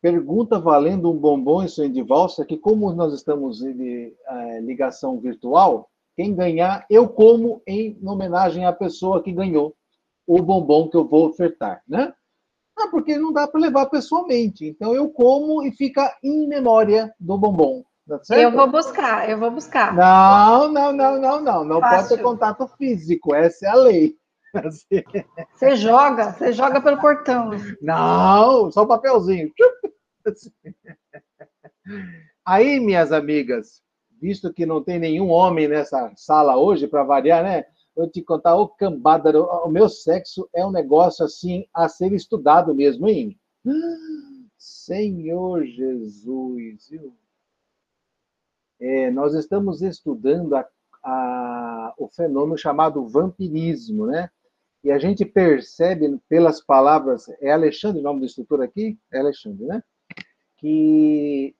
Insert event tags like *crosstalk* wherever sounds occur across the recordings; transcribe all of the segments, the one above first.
Pergunta valendo um bombom em sonho de valsa, que como nós estamos em é, ligação virtual, quem ganhar, eu como em homenagem à pessoa que ganhou o bombom que eu vou ofertar, né? Ah, porque não dá para levar pessoalmente. Então eu como e fica em memória do bombom. Tá eu vou buscar, eu vou buscar. Não, não, não, não, não. Não Fácil. pode ter contato físico. Essa é a lei. Você joga, você joga pelo portão. Não, só o papelzinho. Aí, minhas amigas, visto que não tem nenhum homem nessa sala hoje, para variar, né? Eu te contar, o cambada, o meu sexo é um negócio assim a ser estudado mesmo, hein? Senhor Jesus, viu? É, nós estamos estudando a, a, o fenômeno chamado vampirismo, né? E a gente percebe pelas palavras, é Alexandre o nome do instrutor aqui? É Alexandre, né? Que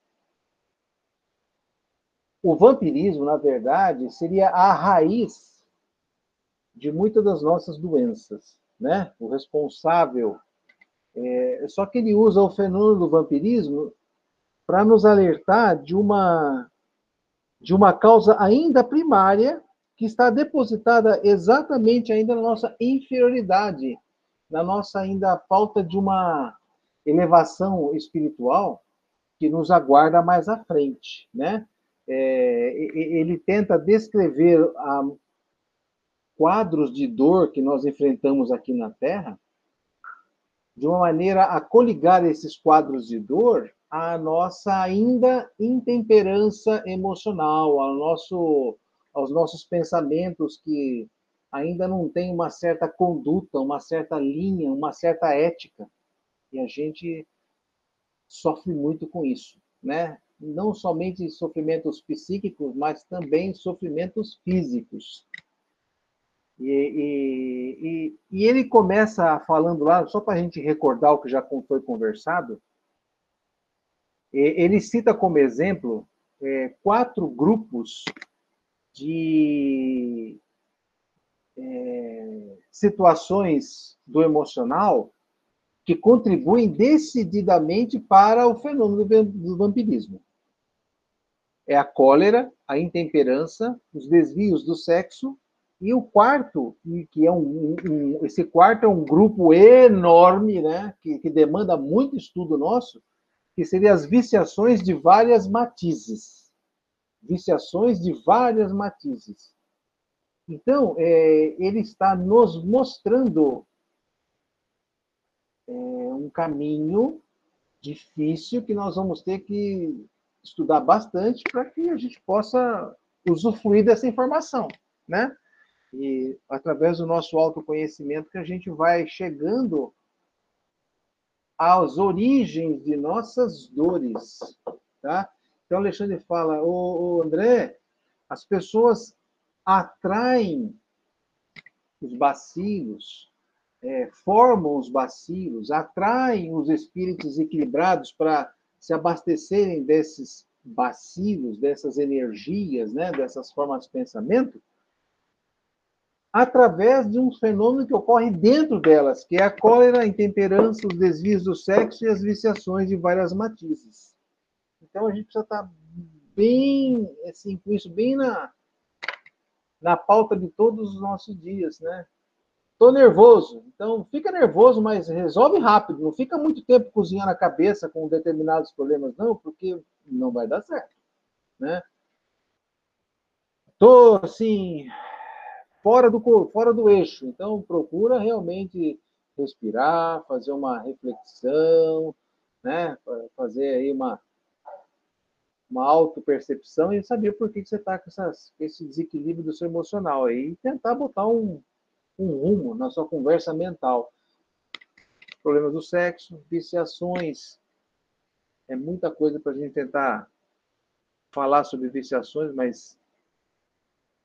o vampirismo, na verdade, seria a raiz de muitas das nossas doenças, né? O responsável. É, só que ele usa o fenômeno do vampirismo para nos alertar de uma de uma causa ainda primária que está depositada exatamente ainda na nossa inferioridade, na nossa ainda falta de uma elevação espiritual que nos aguarda mais à frente, né? É, ele tenta descrever a, quadros de dor que nós enfrentamos aqui na Terra de uma maneira a coligar esses quadros de dor à nossa ainda intemperança emocional, ao nosso aos nossos pensamentos que ainda não tem uma certa conduta, uma certa linha, uma certa ética. E a gente sofre muito com isso, né? Não somente sofrimentos psíquicos, mas também sofrimentos físicos. E, e, e, e ele começa falando lá, só para a gente recordar o que já foi conversado, ele cita como exemplo é, quatro grupos de é, situações do emocional que contribuem decididamente para o fenômeno do vampirismo. É a cólera, a intemperança, os desvios do sexo e o quarto, que é um, um esse quarto é um grupo enorme, né, que, que demanda muito estudo nosso, que seria as viciações de várias matizes viciações de várias matizes. Então, é, ele está nos mostrando é, um caminho difícil que nós vamos ter que estudar bastante para que a gente possa usufruir dessa informação, né? E através do nosso autoconhecimento que a gente vai chegando às origens de nossas dores, tá? Então, Alexandre fala, o, André, as pessoas atraem os bacilos, é, formam os bacilos, atraem os espíritos equilibrados para se abastecerem desses bacilos, dessas energias, né, dessas formas de pensamento, através de um fenômeno que ocorre dentro delas, que é a cólera, a intemperança, os desvios do sexo e as viciações de várias matizes. Então a gente precisa estar bem, assim, com isso bem na, na pauta de todos os nossos dias, né? Tô nervoso, então fica nervoso, mas resolve rápido. Não fica muito tempo cozinhando a cabeça com determinados problemas, não, porque não vai dar certo, né? Tô assim fora do fora do eixo, então procura realmente respirar, fazer uma reflexão, né? Fazer aí uma uma autopercepção e saber por que, você está com essas, esse desequilíbrio do seu emocional aí e tentar botar um, um rumo na sua conversa mental. Problemas do sexo, viciações, é muita coisa para a gente tentar falar sobre viciações, mas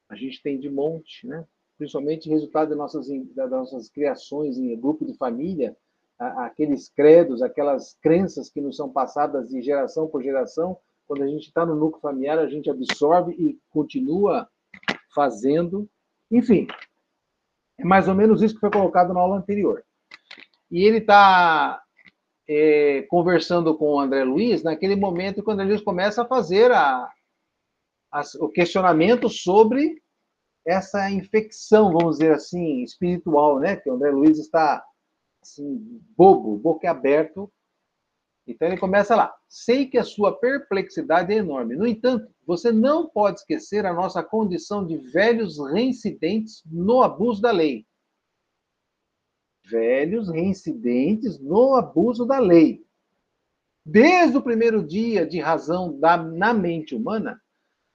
a gente tem de monte, né? principalmente resultado das nossas, das nossas criações em grupo de família, aqueles credos, aquelas crenças que nos são passadas de geração por geração, quando a gente está no núcleo familiar, a gente absorve e continua fazendo. Enfim, é mais ou menos isso que foi colocado na aula anterior. E ele está é, conversando com o André Luiz, naquele momento quando eles começam a fazer a, a, o questionamento sobre essa infecção, vamos dizer assim, espiritual, né? Que o André Luiz está assim, bobo, boquiaberto. Então ele começa lá. Sei que a sua perplexidade é enorme. No entanto, você não pode esquecer a nossa condição de velhos reincidentes no abuso da lei. Velhos reincidentes no abuso da lei. Desde o primeiro dia de razão da, na mente humana,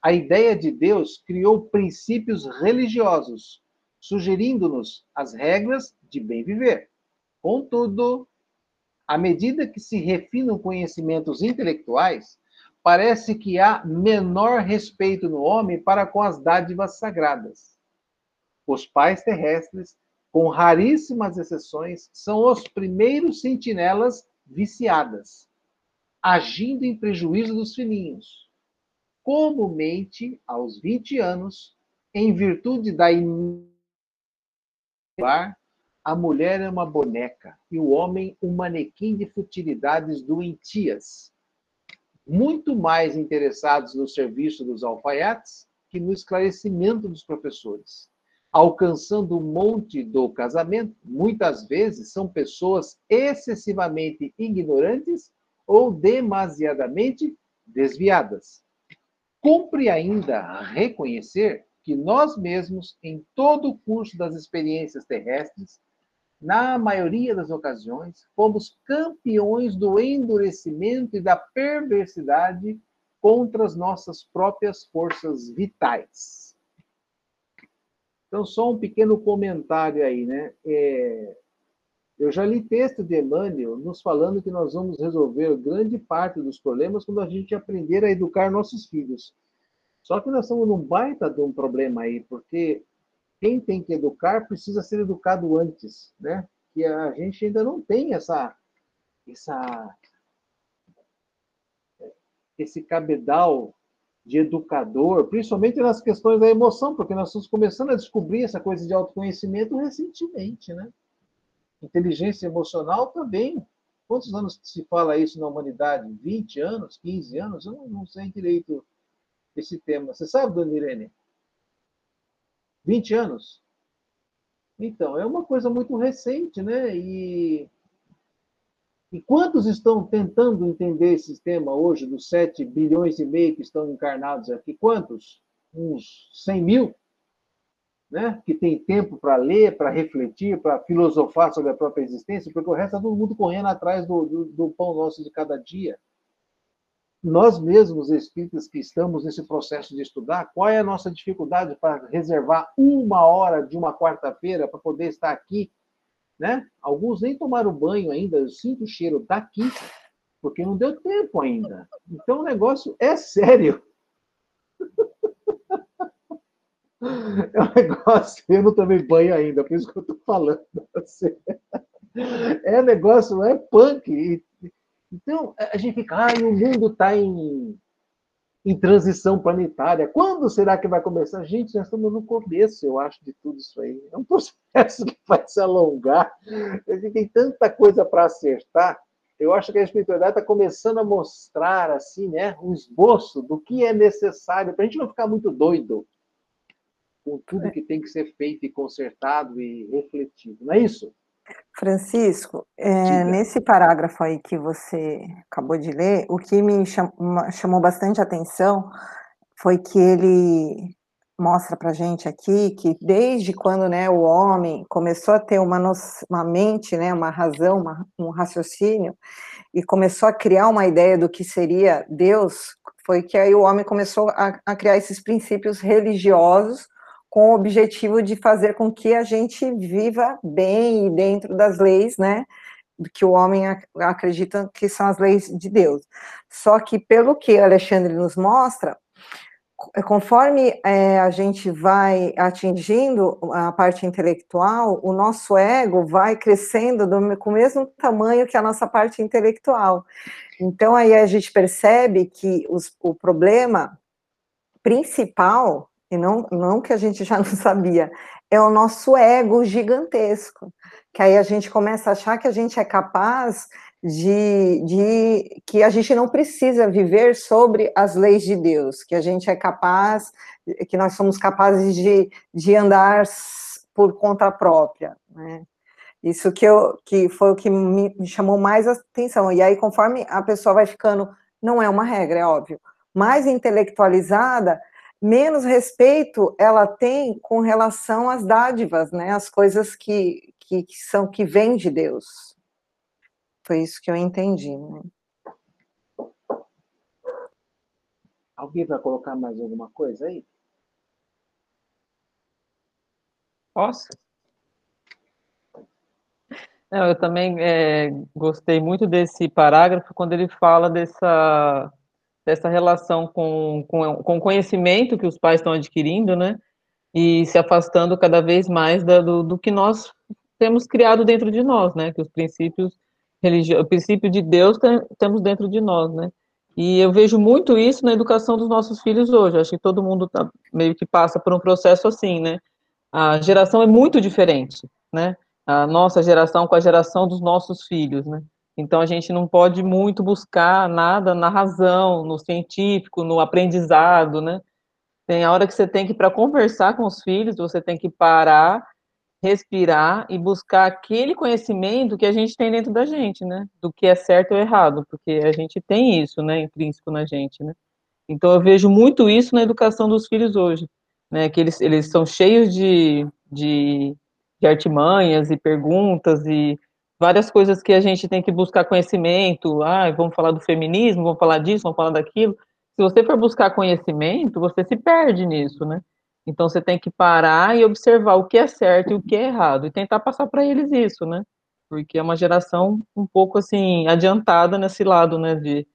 a ideia de Deus criou princípios religiosos, sugerindo-nos as regras de bem viver. Contudo, à medida que se refinam conhecimentos intelectuais, parece que há menor respeito no homem para com as dádivas sagradas. Os pais terrestres, com raríssimas exceções, são os primeiros sentinelas viciadas, agindo em prejuízo dos filhinhos comumente aos 20 anos, em virtude da a mulher é uma boneca e o homem um manequim de futilidades doentias, muito mais interessados no serviço dos alfaiates que no esclarecimento dos professores. Alcançando o monte do casamento, muitas vezes são pessoas excessivamente ignorantes ou demasiadamente desviadas Cumpre ainda reconhecer que nós mesmos, em todo o curso das experiências terrestres, na maioria das ocasiões, fomos campeões do endurecimento e da perversidade contra as nossas próprias forças vitais. Então, só um pequeno comentário aí, né? É, eu já li texto de Emmanuel nos falando que nós vamos resolver grande parte dos problemas quando a gente aprender a educar nossos filhos. Só que nós estamos num baita de um problema aí, porque quem tem que educar precisa ser educado antes, né? Que a gente ainda não tem essa, essa esse cabedal de educador, principalmente nas questões da emoção, porque nós estamos começando a descobrir essa coisa de autoconhecimento recentemente, né? Inteligência emocional também. Quantos anos se fala isso na humanidade? 20 anos? 15 anos? Eu não, sei direito esse tema. Você sabe, dona Irene? 20 anos? Então, é uma coisa muito recente, né? E, e quantos estão tentando entender esse tema hoje, dos 7 bilhões e meio que estão encarnados aqui? Quantos? Uns 100 mil? né, que tem tempo para ler, para refletir, para filosofar sobre a própria existência, porque o resto está todo mundo correndo atrás do, do, do, pão nosso de cada dia. Nós mesmos, espíritas que estamos nesse processo de estudar, qual é a nossa dificuldade para reservar uma hora de uma quarta-feira para poder estar aqui? Né? Alguns nem tomaram banho ainda, eu sinto o cheiro daqui, porque não deu tempo ainda. Então o negócio é sério. *laughs* É um negócio, eu não tomei banho ainda, por isso que eu estou falando. É negócio, é punk. Então, a gente fica, ai, o mundo está em, em transição planetária. Quando será que vai começar? Gente, nós estamos no começo, eu acho, de tudo isso aí. É um processo *laughs* que vai se alongar. A gente tem tanta coisa para acertar. Eu acho que a espiritualidade está começando a mostrar, assim, né, um esboço do que é necessário, para a gente não ficar muito doido com tudo é. que tem que ser feito e consertado e refletido, não é isso? Francisco, é, nesse parágrafo aí que você acabou de ler, o que me chamou bastante atenção foi que ele mostra para gente aqui que desde quando né, o homem começou a ter uma, uma mente, né, uma razão, uma, um raciocínio, e começou a criar uma ideia do que seria Deus, foi que aí o homem começou a, a criar esses princípios religiosos com o objetivo de fazer com que a gente viva bem e dentro das leis, né, que o homem acredita que são as leis de Deus. Só que, pelo que Alexandre nos mostra, conforme é, a gente vai atingindo a parte intelectual, o nosso ego vai crescendo do, com o mesmo tamanho que a nossa parte intelectual. Então, aí a gente percebe que os, o problema principal e não, não que a gente já *laughs* não sabia, é o nosso ego gigantesco, que aí a gente começa a achar que a gente é capaz de, de que a gente não precisa viver sobre as leis de Deus, que a gente é capaz, que nós somos capazes de, de andar por conta própria, né? Isso que, eu, que foi o que me, me chamou mais atenção. E aí, conforme a pessoa vai ficando, não é uma regra, é óbvio, mais intelectualizada, menos respeito ela tem com relação às dádivas, né? As coisas que, que, que são que vêm de Deus. Foi isso que eu entendi. Né? Alguém vai colocar mais alguma coisa aí? Posso? Não, eu também é, gostei muito desse parágrafo quando ele fala dessa, dessa relação com, com, com o conhecimento que os pais estão adquirindo, né? E se afastando cada vez mais da, do, do que nós temos criado dentro de nós, né? Que os princípios religião, o princípio de Deus tem, temos dentro de nós, né? E eu vejo muito isso na educação dos nossos filhos hoje. Acho que todo mundo tá, meio que passa por um processo assim, né? A geração é muito diferente, né? A nossa geração com a geração dos nossos filhos, né? Então a gente não pode muito buscar nada na razão, no científico, no aprendizado, né? Tem a hora que você tem que para conversar com os filhos, você tem que parar respirar e buscar aquele conhecimento que a gente tem dentro da gente, né? Do que é certo ou errado, porque a gente tem isso, né, intrínseco na gente, né? Então eu vejo muito isso na educação dos filhos hoje, né? Que eles, eles são cheios de, de, de artimanhas e perguntas e várias coisas que a gente tem que buscar conhecimento. Ah, vamos falar do feminismo, vamos falar disso, vamos falar daquilo. Se você for buscar conhecimento, você se perde nisso, né? Então você tem que parar e observar o que é certo e o que é errado e tentar passar para eles isso, né? Porque é uma geração um pouco assim adiantada nesse lado, né, de,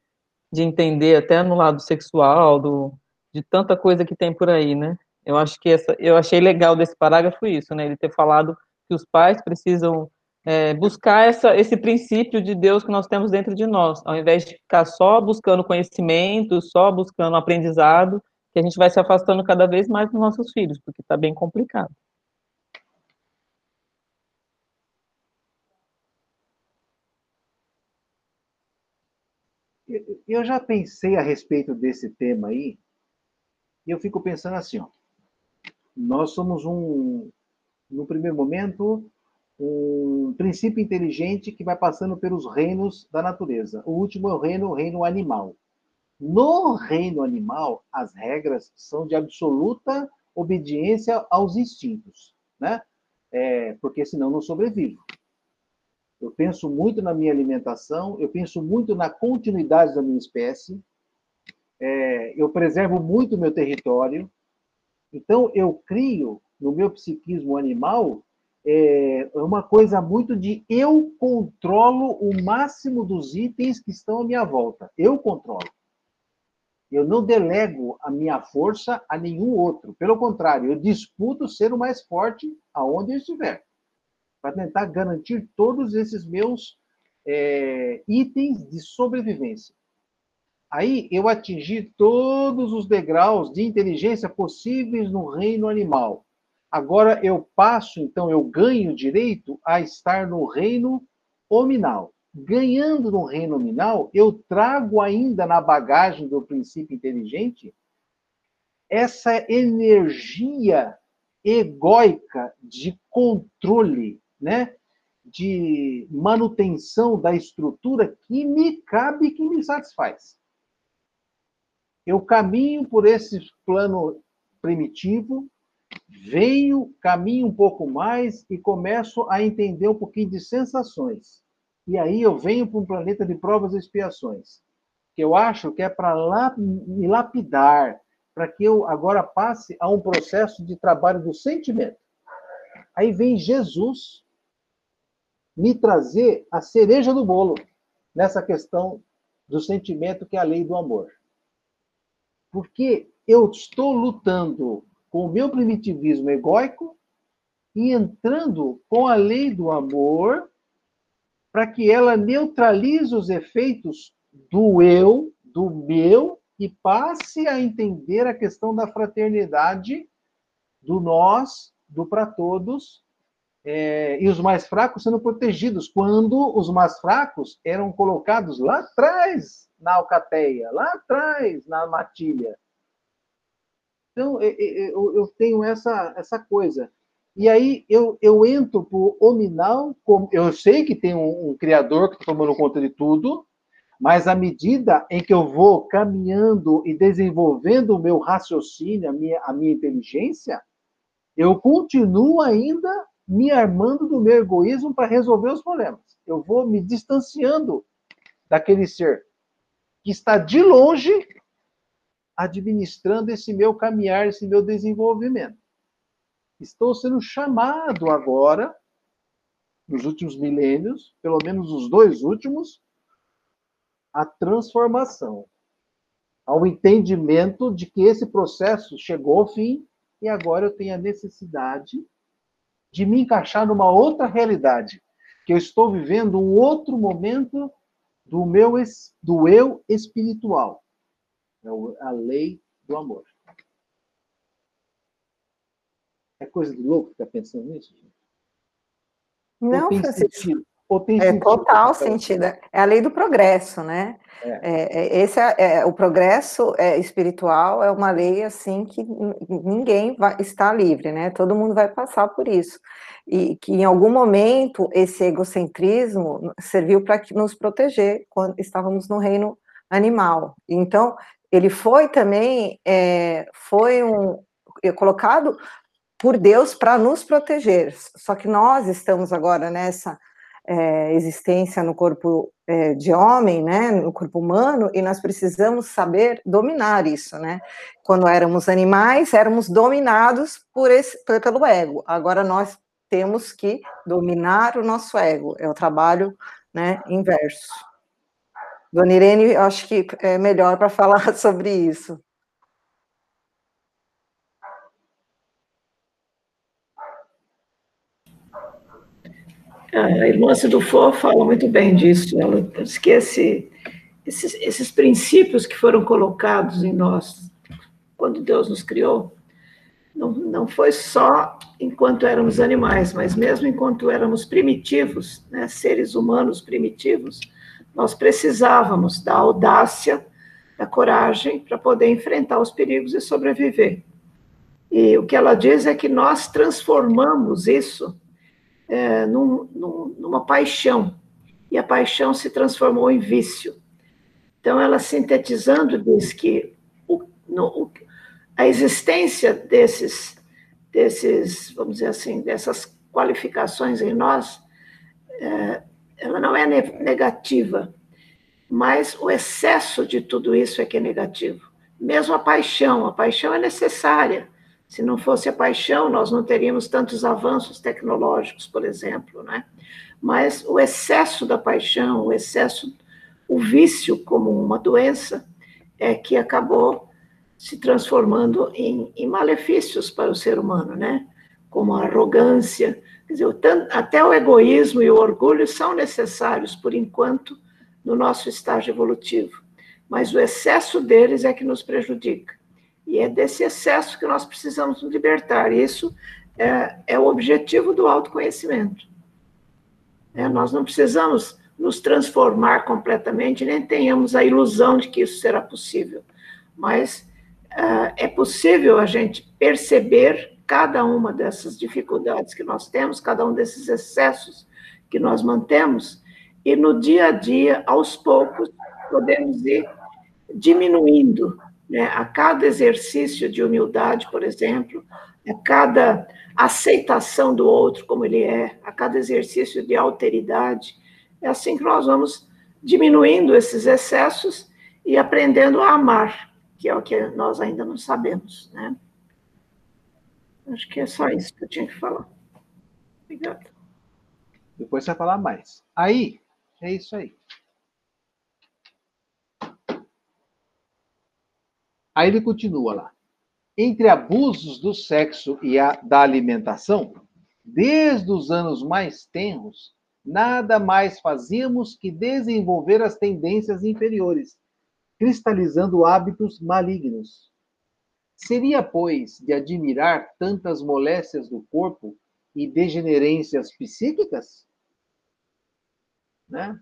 de entender até no lado sexual, do, de tanta coisa que tem por aí, né? Eu acho que essa, eu achei legal desse parágrafo isso, né? Ele ter falado que os pais precisam é, buscar essa, esse princípio de Deus que nós temos dentro de nós, ao invés de ficar só buscando conhecimento, só buscando aprendizado, que a gente vai se afastando cada vez mais dos nossos filhos, porque está bem complicado. Eu já pensei a respeito desse tema aí, e eu fico pensando assim, ó, nós somos um, no primeiro momento, um princípio inteligente que vai passando pelos reinos da natureza. O último é o reino, o reino animal. No reino animal, as regras são de absoluta obediência aos instintos, né? É, porque senão não sobrevivo. Eu penso muito na minha alimentação, eu penso muito na continuidade da minha espécie, é, eu preservo muito o meu território. Então, eu crio no meu psiquismo animal é, uma coisa muito de eu controlo o máximo dos itens que estão à minha volta. Eu controlo. Eu não delego a minha força a nenhum outro. Pelo contrário, eu disputo ser o mais forte aonde eu estiver, para tentar garantir todos esses meus é, itens de sobrevivência. Aí eu atingi todos os degraus de inteligência possíveis no reino animal. Agora eu passo, então, eu ganho direito a estar no reino hominal ganhando no reino nominal, eu trago ainda na bagagem do princípio inteligente essa energia egóica de controle, né? de manutenção da estrutura que me cabe e que me satisfaz. Eu caminho por esse plano primitivo, venho, caminho um pouco mais e começo a entender um pouquinho de sensações. E aí eu venho para um planeta de provas e expiações, que eu acho que é para lá, me lapidar, para que eu agora passe a um processo de trabalho do sentimento. Aí vem Jesus me trazer a cereja do bolo nessa questão do sentimento que é a lei do amor. Porque eu estou lutando com o meu primitivismo egóico e entrando com a lei do amor para que ela neutralize os efeitos do eu, do meu, e passe a entender a questão da fraternidade, do nós, do para todos, é, e os mais fracos sendo protegidos, quando os mais fracos eram colocados lá atrás na alcateia, lá atrás na matilha. Então, eu, eu tenho essa, essa coisa. E aí eu, eu entro para o hominal, eu sei que tem um, um criador que está tomando conta de tudo, mas à medida em que eu vou caminhando e desenvolvendo o meu raciocínio, a minha, a minha inteligência, eu continuo ainda me armando do meu egoísmo para resolver os problemas. Eu vou me distanciando daquele ser que está de longe administrando esse meu caminhar, esse meu desenvolvimento. Estou sendo chamado agora, nos últimos milênios, pelo menos os dois últimos, à transformação, ao entendimento de que esse processo chegou ao fim e agora eu tenho a necessidade de me encaixar numa outra realidade, que eu estou vivendo um outro momento do meu do eu espiritual. É a lei do amor. É coisa de louco ficar pensando nisso? Não, Francisco. É total sentido. É a lei do progresso, né? É. é. É, esse é, é, o progresso é, espiritual é uma lei assim que ninguém vai estar livre, né? Todo mundo vai passar por isso e que em algum momento esse egocentrismo serviu para nos proteger quando estávamos no reino animal. Então ele foi também é, foi um colocado por Deus para nos proteger. Só que nós estamos agora nessa é, existência no corpo é, de homem, né, no corpo humano, e nós precisamos saber dominar isso, né? Quando éramos animais, éramos dominados por esse, pelo ego. Agora nós temos que dominar o nosso ego. É o trabalho, né, inverso. Dona Irene, acho que é melhor para falar *laughs* sobre isso. A irmã Sidufo fala muito bem disso. Ela diz que esse, esses, esses princípios que foram colocados em nós quando Deus nos criou, não, não foi só enquanto éramos animais, mas mesmo enquanto éramos primitivos, né, seres humanos primitivos, nós precisávamos da audácia, da coragem para poder enfrentar os perigos e sobreviver. E o que ela diz é que nós transformamos isso é, num, num, numa paixão, e a paixão se transformou em vício. Então, ela sintetizando diz que o, no, o, a existência desses, desses, vamos dizer assim, dessas qualificações em nós, é, ela não é negativa, mas o excesso de tudo isso é que é negativo. Mesmo a paixão, a paixão é necessária, se não fosse a paixão, nós não teríamos tantos avanços tecnológicos, por exemplo, né? Mas o excesso da paixão, o excesso, o vício como uma doença, é que acabou se transformando em, em malefícios para o ser humano, né? Como a arrogância, dizer, até o egoísmo e o orgulho são necessários por enquanto no nosso estágio evolutivo, mas o excesso deles é que nos prejudica. E é desse excesso que nós precisamos nos libertar. Isso é, é o objetivo do autoconhecimento. É, nós não precisamos nos transformar completamente, nem tenhamos a ilusão de que isso será possível. Mas é, é possível a gente perceber cada uma dessas dificuldades que nós temos, cada um desses excessos que nós mantemos, e no dia a dia, aos poucos, podemos ir diminuindo né, a cada exercício de humildade, por exemplo, a cada aceitação do outro como ele é, a cada exercício de alteridade, é assim que nós vamos diminuindo esses excessos e aprendendo a amar, que é o que nós ainda não sabemos, né? Acho que é só isso que eu tinha que falar. Obrigada. Depois você vai falar mais. Aí, é isso aí. Aí ele continua lá. Entre abusos do sexo e a da alimentação, desde os anos mais tenros, nada mais fazíamos que desenvolver as tendências inferiores, cristalizando hábitos malignos. Seria, pois, de admirar tantas moléstias do corpo e degenerências psíquicas, né?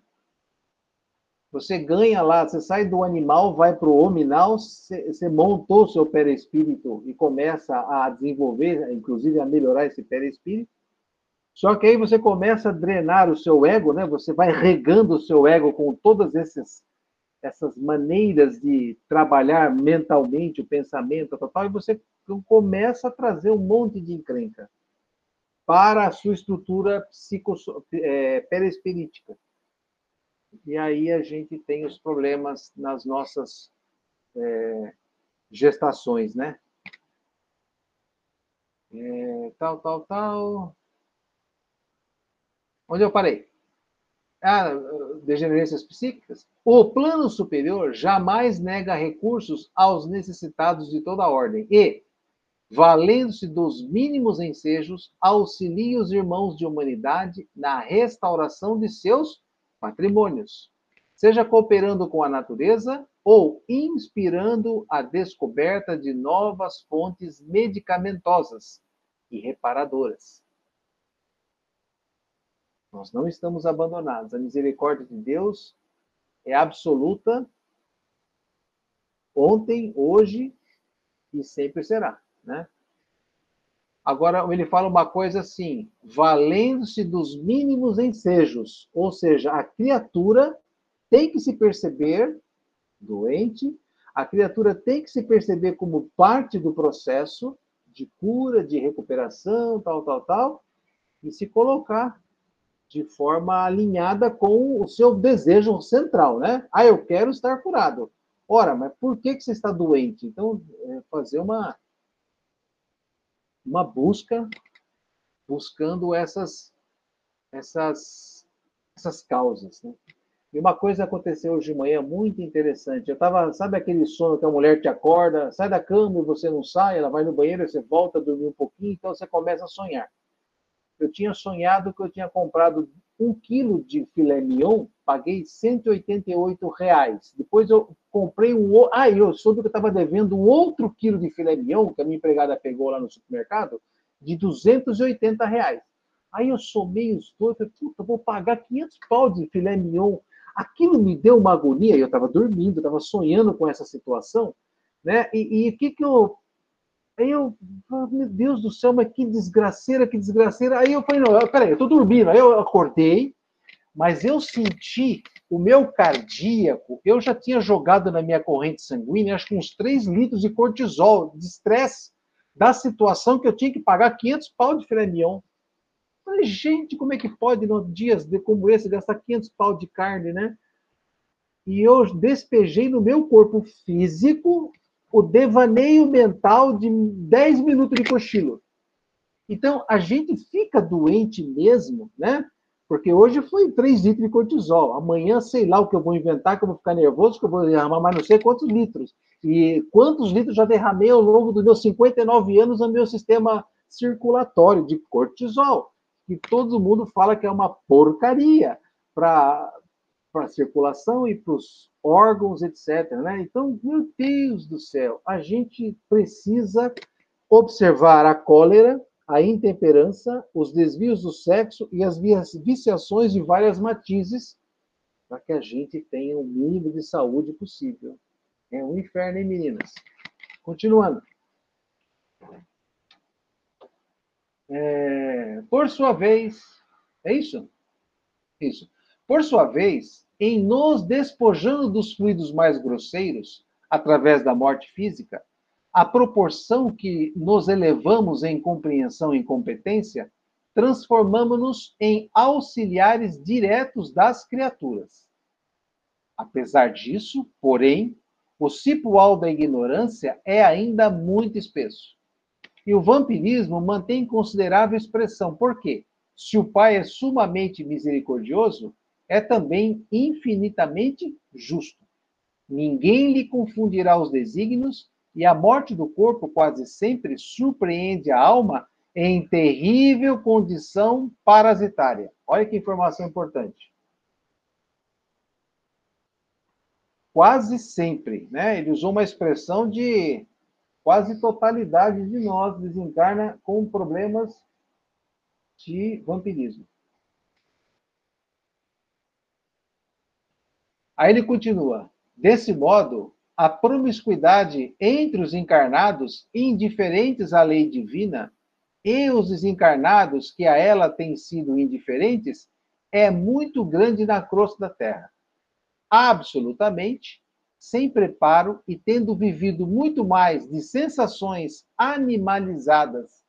Você ganha lá, você sai do animal, vai para o hominal, você, você montou seu perispírito e começa a desenvolver, inclusive a melhorar esse perispírito. Só que aí você começa a drenar o seu ego, né? Você vai regando o seu ego com todas esses, essas maneiras de trabalhar mentalmente o pensamento, tal, tal, e você começa a trazer um monte de encrenca para a sua estrutura psico, é. E aí a gente tem os problemas nas nossas é, gestações, né? É, tal, tal, tal. Onde eu parei? Ah, degenerências psíquicas. O plano superior jamais nega recursos aos necessitados de toda ordem e, valendo-se dos mínimos ensejos, auxilia os irmãos de humanidade na restauração de seus patrimônios, seja cooperando com a natureza ou inspirando a descoberta de novas fontes medicamentosas e reparadoras. Nós não estamos abandonados. A misericórdia de Deus é absoluta ontem, hoje e sempre será, né? Agora, ele fala uma coisa assim: valendo-se dos mínimos ensejos, ou seja, a criatura tem que se perceber doente, a criatura tem que se perceber como parte do processo de cura, de recuperação, tal, tal, tal, e se colocar de forma alinhada com o seu desejo central, né? Ah, eu quero estar curado. Ora, mas por que, que você está doente? Então, é fazer uma uma busca, buscando essas, essas, essas causas. Né? E uma coisa aconteceu hoje de manhã muito interessante. Eu estava, sabe aquele sono que a mulher te acorda, sai da cama e você não sai, ela vai no banheiro, você volta a dormir um pouquinho, então você começa a sonhar. Eu tinha sonhado que eu tinha comprado um quilo de filé mignon, paguei 188 reais. Depois eu comprei um. Ah, eu soube que eu estava devendo um outro quilo de filé mignon, que a minha empregada pegou lá no supermercado, de 280 reais. Aí eu somei os dois, falei, puta, vou pagar 500 pau de filé mignon. Aquilo me deu uma agonia, eu estava dormindo, estava sonhando com essa situação, né? E o que que eu Aí eu, meu Deus do céu, mas que desgraceira, que desgraceira. Aí eu falei, não, peraí, eu tô dormindo. Aí eu acordei, mas eu senti o meu cardíaco, eu já tinha jogado na minha corrente sanguínea, acho que uns 3 litros de cortisol, de estresse, da situação que eu tinha que pagar 500 pau de filé mignon. Falei, gente, como é que pode, nos dias como esse, gastar 500 pau de carne, né? E eu despejei no meu corpo físico o devaneio mental de 10 minutos de cochilo. Então, a gente fica doente mesmo, né? Porque hoje foi 3 litros de cortisol. Amanhã, sei lá o que eu vou inventar, que eu vou ficar nervoso, que eu vou derramar mais não sei quantos litros. E quantos litros já derramei ao longo dos meus 59 anos no meu sistema circulatório de cortisol. Que todo mundo fala que é uma porcaria para a circulação e para os órgãos, etc. Né? Então, meu Deus do céu, a gente precisa observar a cólera, a intemperança, os desvios do sexo e as viciações de várias matizes para que a gente tenha o mínimo de saúde possível. É um inferno, hein, meninas? Continuando. É, por sua vez, é isso? Isso. Por sua vez, em nos despojando dos fluidos mais grosseiros, através da morte física, a proporção que nos elevamos em compreensão e competência, transformamos-nos em auxiliares diretos das criaturas. Apesar disso, porém, o cipual da ignorância é ainda muito espesso. E o vampirismo mantém considerável expressão. Por quê? Se o Pai é sumamente misericordioso, é também infinitamente justo. Ninguém lhe confundirá os desígnios, e a morte do corpo quase sempre surpreende a alma em terrível condição parasitária. Olha que informação importante. Quase sempre, né? Ele usou uma expressão de quase totalidade de nós desencarna com problemas de vampirismo. Aí ele continua: desse modo, a promiscuidade entre os encarnados, indiferentes à lei divina, e os desencarnados que a ela têm sido indiferentes, é muito grande na crosta da terra. Absolutamente, sem preparo e tendo vivido muito mais de sensações animalizadas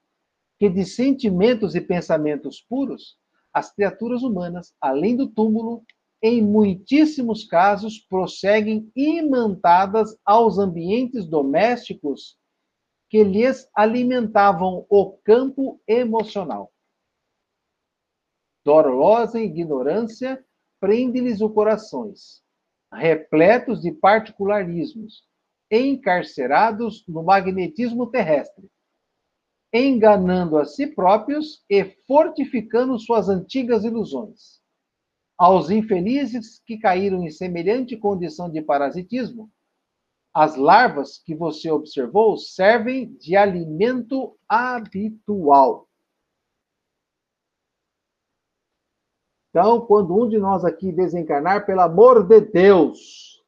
que de sentimentos e pensamentos puros, as criaturas humanas, além do túmulo, em muitíssimos casos, prosseguem imantadas aos ambientes domésticos que lhes alimentavam o campo emocional. Dolorosa ignorância prende-lhes o corações, repletos de particularismos, encarcerados no magnetismo terrestre, enganando a si próprios e fortificando suas antigas ilusões. Aos infelizes que caíram em semelhante condição de parasitismo, as larvas que você observou servem de alimento habitual. Então, quando um de nós aqui desencarnar, pelo amor de Deus,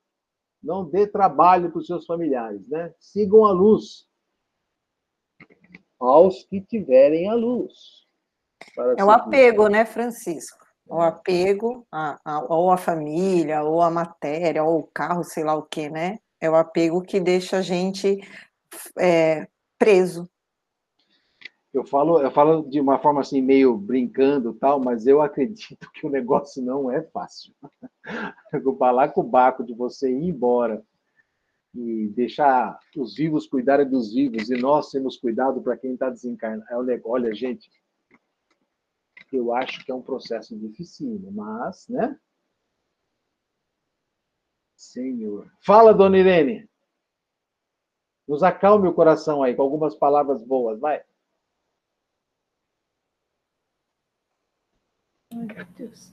não dê trabalho para os seus familiares, né? Sigam a luz. Aos que tiverem a luz. É o apego, né, Francisco? O apego a, ou a família, ou a matéria, ou o carro, sei lá o que, né? É o apego que deixa a gente é, preso. Eu falo, eu falo de uma forma assim, meio brincando tal, mas eu acredito que o negócio não é fácil. O balacobaco de você ir embora e deixar os vivos cuidarem dos vivos e nós temos cuidado para quem está desencarnado. É olha, gente, eu acho que é um processo difícil, mas, né? Senhor. Fala, dona Irene. Nos acalme o coração aí, com algumas palavras boas, vai. Ai, meu Deus.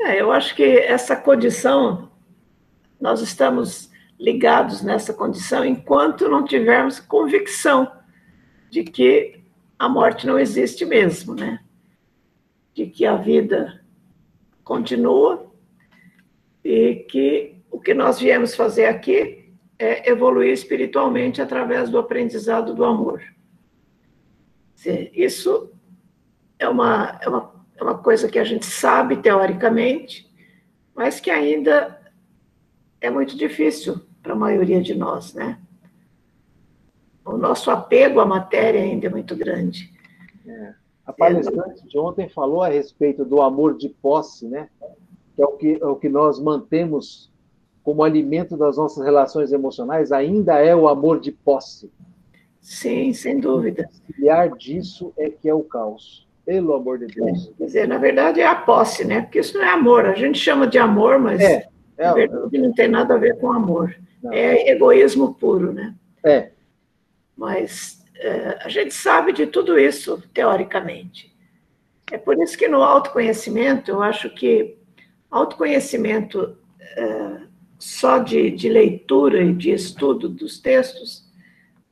É, eu acho que essa condição, nós estamos ligados nessa condição enquanto não tivermos convicção de que a morte não existe mesmo, né? De que a vida continua e que o que nós viemos fazer aqui é evoluir espiritualmente através do aprendizado do amor. Isso é uma, é uma, é uma coisa que a gente sabe teoricamente, mas que ainda é muito difícil para a maioria de nós, né? O nosso apego à matéria ainda é muito grande. É. A palestrante de ontem falou a respeito do amor de posse, né? Que é o que, é o que nós mantemos como alimento das nossas relações emocionais ainda é o amor de posse. Sim, sem dúvida. Criar disso é que é o caos. Pelo amor de Deus. É, quer dizer, na verdade é a posse, né? Porque isso não é amor. A gente chama de amor, mas é, é, na verdade não tem nada a ver com amor. Não. É egoísmo puro, né? É. Mas a gente sabe de tudo isso teoricamente. É por isso que no autoconhecimento, eu acho que autoconhecimento é, só de, de leitura e de estudo dos textos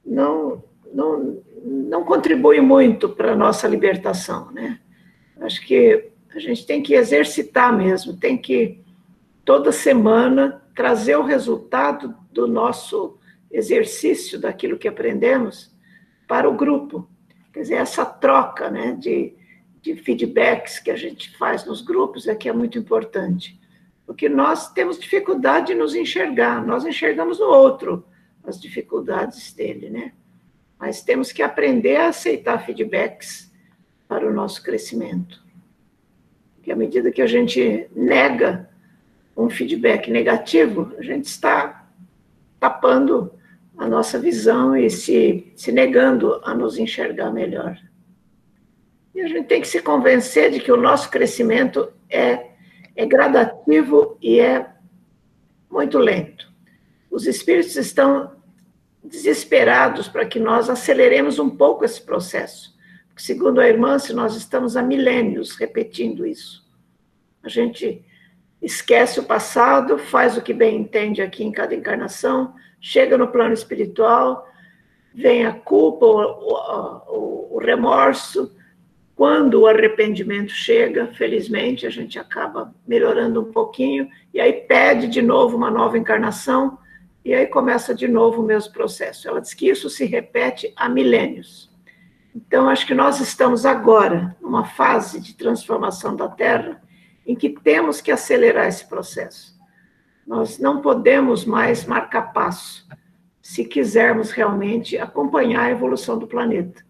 não, não, não contribui muito para a nossa libertação, né? Acho que a gente tem que exercitar mesmo, tem que toda semana trazer o resultado do nosso exercício daquilo que aprendemos para o grupo. Quer dizer, essa troca né, de, de feedbacks que a gente faz nos grupos é que é muito importante porque nós temos dificuldade de nos enxergar, nós enxergamos no outro as dificuldades dele, né? Mas temos que aprender a aceitar feedbacks para o nosso crescimento. Porque à medida que a gente nega um feedback negativo, a gente está tapando a nossa visão e se, se negando a nos enxergar melhor. E a gente tem que se convencer de que o nosso crescimento é é gradativo e é muito lento. Os espíritos estão desesperados para que nós aceleremos um pouco esse processo. Porque, segundo a irmã, se nós estamos há milênios repetindo isso. A gente esquece o passado, faz o que bem entende aqui em cada encarnação, chega no plano espiritual, vem a culpa, o, o, o remorso, Quando o arrependimento chega, felizmente, a gente acaba melhorando um pouquinho, e aí pede de novo uma nova encarnação, e aí começa de novo o mesmo processo. Ela diz que isso se repete há milênios. Então, acho que nós estamos agora numa fase de transformação da Terra em que temos que acelerar esse processo. Nós não podemos mais marcar passo se quisermos realmente acompanhar a evolução do planeta.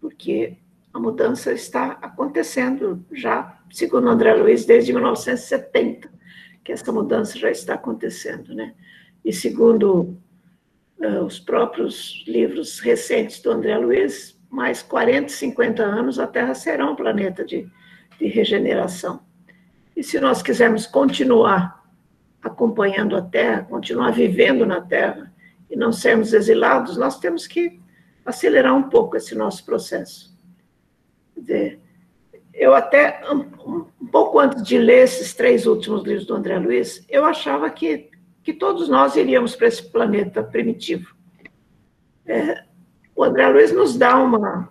Porque a mudança está acontecendo já, segundo André Luiz, desde 1970, que essa mudança já está acontecendo, né? E segundo uh, os próprios livros recentes do André Luiz, mais 40, 50 anos a Terra será um planeta de, de regeneração. E se nós quisermos continuar acompanhando a Terra, continuar vivendo na Terra e não sermos exilados, nós temos que acelerar um pouco esse nosso processo eu até, um, um, pouco antes de ler esses três últimos livros do André Luiz, eu achava que, que todos nós iríamos para esse planeta primitivo. É, o André Luiz nos dá uma,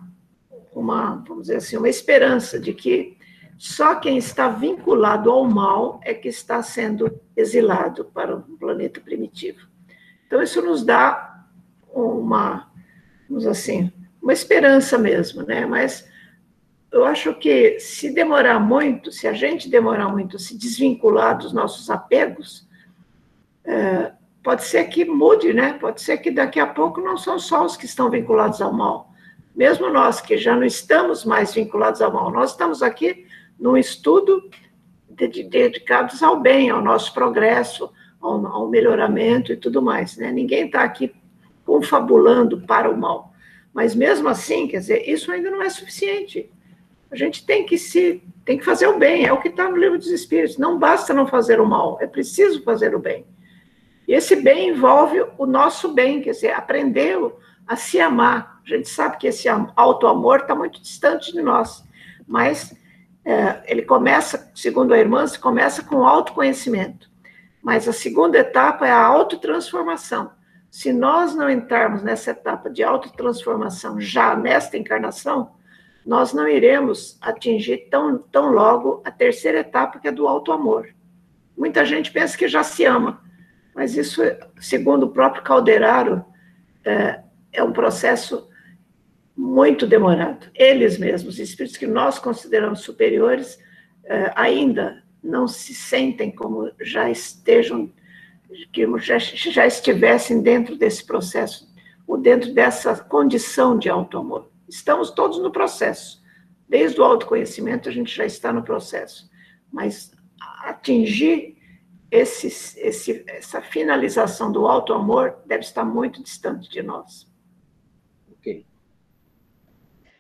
uma, vamos dizer assim, uma esperança de que só quem está vinculado ao mal é que está sendo exilado para o planeta primitivo. Então, isso nos dá uma, vamos assim, uma esperança mesmo, né? Mas eu acho que se demorar muito, se a gente demorar muito se desvincular dos nossos apegos, é, pode ser que mude, né? Pode ser que daqui a pouco não são só os que estão vinculados ao mal. Mesmo nós que já não estamos mais vinculados ao mal, nós estamos aqui num estudo dedicados ao bem, ao nosso progresso, ao, ao melhoramento e tudo mais, né? Ninguém está aqui confabulando para o mal. Mas mesmo assim, quer dizer, isso ainda não é suficiente a gente tem que se tem que fazer o bem, é o que está no livro dos Espíritos. Não basta não fazer o mal, é preciso fazer o bem. E esse bem envolve o nosso bem, quer dizer, aprender a se amar. A gente sabe que esse auto-amor está muito distante de nós, mas é, ele começa, segundo a irmã, se começa com autoconhecimento. Mas a segunda etapa é a autotransformação. Se nós não entrarmos nessa etapa de autotransformação já nesta encarnação, nós não iremos atingir tão, tão logo a terceira etapa, que é do auto-amor. Muita gente pensa que já se ama, mas isso, segundo o próprio Calderaro, é, é um processo muito demorado. Eles mesmos, os espíritos que nós consideramos superiores, é, ainda não se sentem como já estejam, que já, já estivessem dentro desse processo, ou dentro dessa condição de auto-amor. Estamos todos no processo. Desde o autoconhecimento, a gente já está no processo. Mas atingir esse, esse, essa finalização do auto-amor deve estar muito distante de nós. Ok.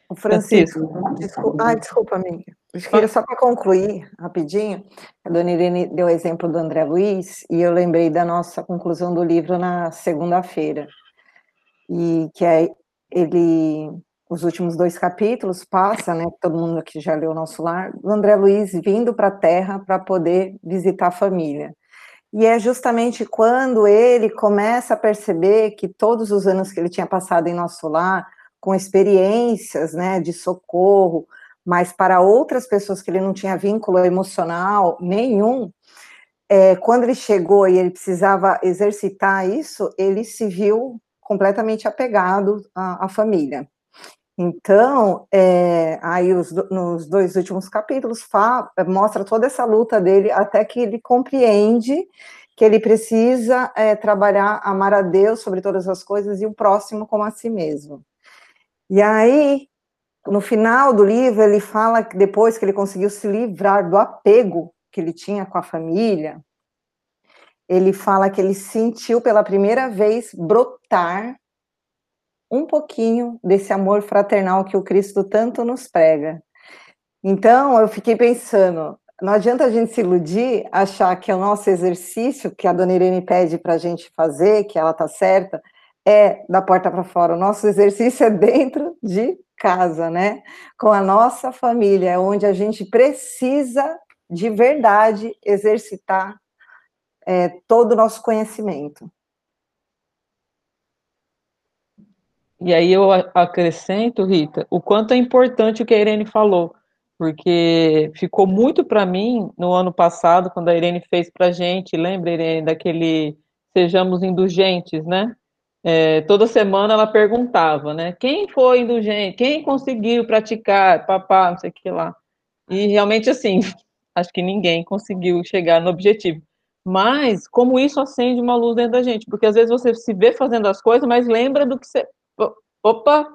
O Francisco, desculpa, ah, desculpa, amiga. Queria só para concluir rapidinho, a dona Irene deu o exemplo do André Luiz, e eu lembrei da nossa conclusão do livro na segunda-feira, e que é ele os últimos dois capítulos, passa, né, todo mundo aqui já leu o nosso lar, do André Luiz vindo para a Terra para poder visitar a família. E é justamente quando ele começa a perceber que todos os anos que ele tinha passado em nosso lar, com experiências, né, de socorro, mas para outras pessoas que ele não tinha vínculo emocional nenhum, é, quando ele chegou e ele precisava exercitar isso, ele se viu completamente apegado à, à família. Então, é, aí os, nos dois últimos capítulos mostra toda essa luta dele até que ele compreende que ele precisa é, trabalhar, amar a Deus sobre todas as coisas e o próximo como a si mesmo. E aí, no final do livro, ele fala que depois que ele conseguiu se livrar do apego que ele tinha com a família, ele fala que ele sentiu pela primeira vez brotar um pouquinho desse amor fraternal que o Cristo tanto nos prega. Então, eu fiquei pensando, não adianta a gente se iludir, achar que é o nosso exercício, que a dona Irene pede para a gente fazer, que ela está certa, é da porta para fora. O nosso exercício é dentro de casa, né? Com a nossa família, é onde a gente precisa de verdade exercitar é, todo o nosso conhecimento. E aí eu acrescento, Rita, o quanto é importante o que a Irene falou, porque ficou muito para mim no ano passado, quando a Irene fez para gente, lembra, Irene, daquele Sejamos Indulgentes, né? É, toda semana ela perguntava, né? Quem foi indulgente? Quem conseguiu praticar? Papá, não sei o que lá. E realmente, assim, *laughs* acho que ninguém conseguiu chegar no objetivo. Mas, como isso acende uma luz dentro da gente, porque às vezes você se vê fazendo as coisas, mas lembra do que você. Opa,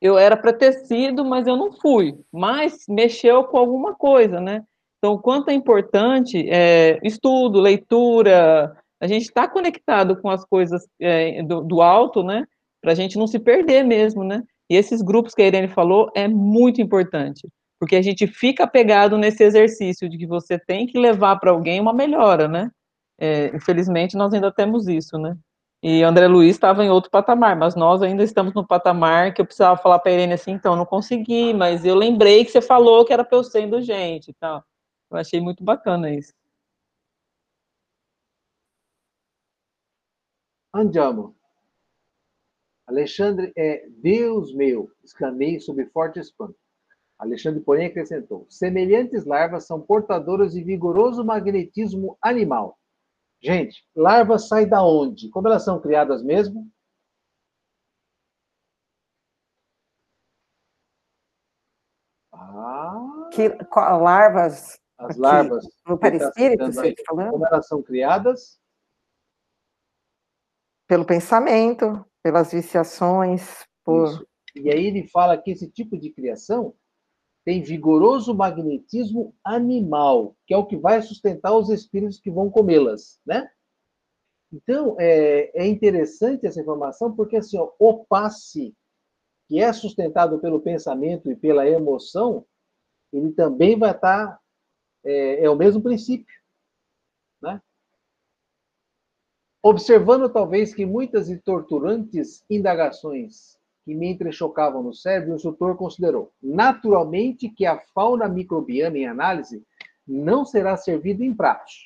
eu era para ter sido, mas eu não fui. Mas mexeu com alguma coisa, né? Então, o quanto é importante é, estudo, leitura, a gente está conectado com as coisas é, do, do, alto, né? Para a gente não se perder mesmo, né? E esses grupos que a Irene falou é muito importante, porque a gente fica pegado nesse exercício de que você tem que levar para alguém uma melhora, né? É, infelizmente, nós ainda temos isso, né? E André Luiz estava em outro patamar, mas nós ainda estamos no patamar que eu precisava falar para a Irene assim, então, não consegui, mas eu lembrei que você falou que era para eu ser indulgente e tal. Eu achei muito bacana isso. Andiamo. Alexandre é Deus meu, exclamei sob forte espanto. Alexandre, porém, acrescentou: semelhantes larvas são portadoras de vigoroso magnetismo animal. Gente, larvas saem da onde? Como elas são criadas mesmo? Ah, que, larvas. As larvas. No perispírito, você está falando? Como elas são criadas? Pelo pensamento, pelas viciações, por. Isso. E aí ele fala que esse tipo de criação tem vigoroso magnetismo animal, que é o que vai sustentar os espíritos que vão comê-las, né? Então, é, é, interessante essa informação, porque assim, ó, o passe, que é sustentado pelo pensamento e pela emoção, ele também vai estar, tá, é, é o mesmo princípio, né? Observando talvez que muitas e torturantes indagações que me entrechocavam no cérebro, o instrutor considerou naturalmente que a fauna microbiana em análise não será servida em pratos.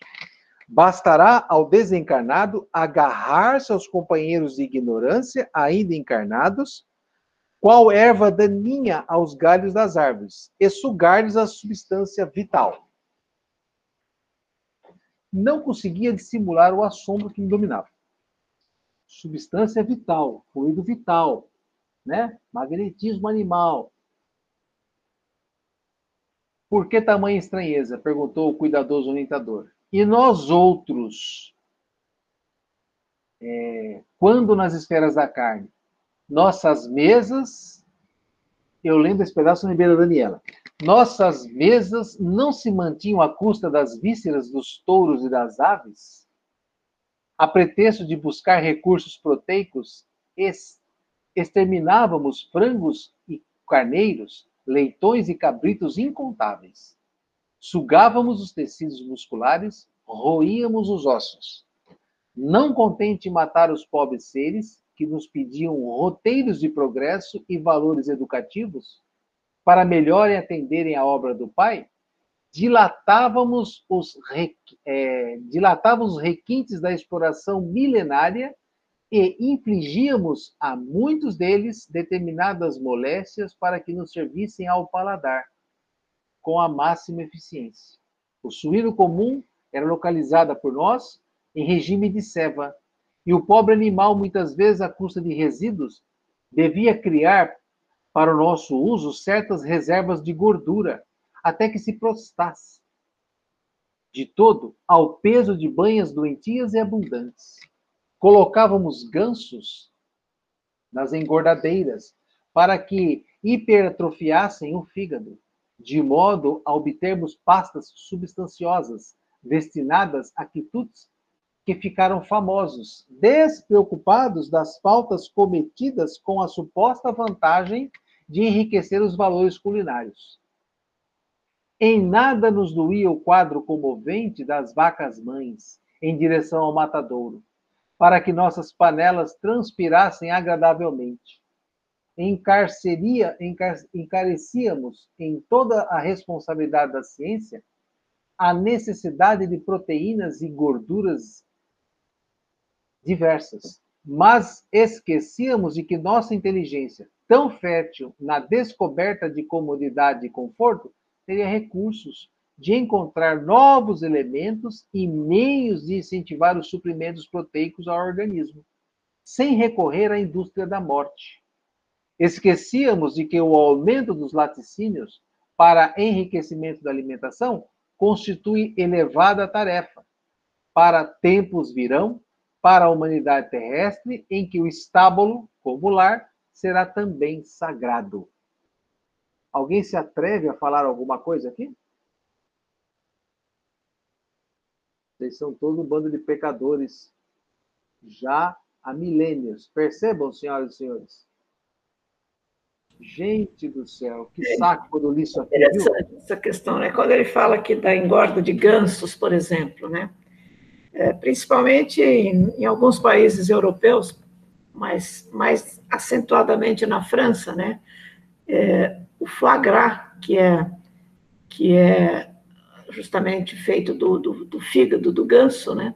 Bastará ao desencarnado agarrar-se aos companheiros de ignorância, ainda encarnados, qual erva daninha aos galhos das árvores, e sugar-lhes a substância vital não conseguia dissimular o assombro que me dominava. Substância vital, fluido vital, né? Magnetismo animal. Por que tamanha estranheza? perguntou o cuidadoso orientador. E nós outros, é, quando nas esferas da carne, nossas mesas, eu lembro esse pedaço no da Daniela. Nossas mesas não se mantinham à custa das vísceras dos touros e das aves? A pretexto de buscar recursos proteicos, exterminávamos frangos e carneiros, leitões e cabritos incontáveis. Sugávamos os tecidos musculares, roíamos os ossos. Não contente em matar os pobres seres que nos pediam roteiros de progresso e valores educativos, para melhor atenderem a obra do Pai, dilatávamos os, é, dilatávamos os requintes da exploração milenária e infligíamos a muitos deles determinadas moléstias para que nos servissem ao paladar, com a máxima eficiência. O suíno comum era localizada por nós em regime de ceva, e o pobre animal, muitas vezes à custa de resíduos, devia criar para o nosso uso certas reservas de gordura, até que se prostasse. De todo, ao peso de banhas doentias e abundantes. Colocávamos gansos nas engordadeiras, para que hipertrofiassem o fígado, de modo a obtermos pastas substanciosas destinadas a quitutes que ficaram famosos, despreocupados das faltas cometidas com a suposta vantagem de enriquecer os valores culinários. Em nada nos doía o quadro comovente das vacas mães em direção ao matadouro, para que nossas panelas transpirassem agradavelmente. Encarceria, encar, encarecíamos em toda a responsabilidade da ciência a necessidade de proteínas e gorduras diversas, mas esquecíamos de que nossa inteligência, tão fértil na descoberta de comodidade e conforto, teria recursos de encontrar novos elementos e meios de incentivar os suprimentos proteicos ao organismo, sem recorrer à indústria da morte. Esquecíamos de que o aumento dos laticínios para enriquecimento da alimentação constitui elevada tarefa. Para tempos virão, para a humanidade terrestre, em que o estábulo, como lar, será também sagrado. Alguém se atreve a falar alguma coisa aqui? Vocês são todo um bando de pecadores já há milênios. Percebam, senhoras e senhores? Gente do céu, que saco quando eu li isso aqui. Interessante essa questão, né? Quando ele fala aqui da engorda de gansos, por exemplo, né? É, principalmente em, em, alguns países europeus, mas mais acentuadamente na França, né? É, o foie gras, que é, que é justamente feito do, do, do, fígado do ganso, né?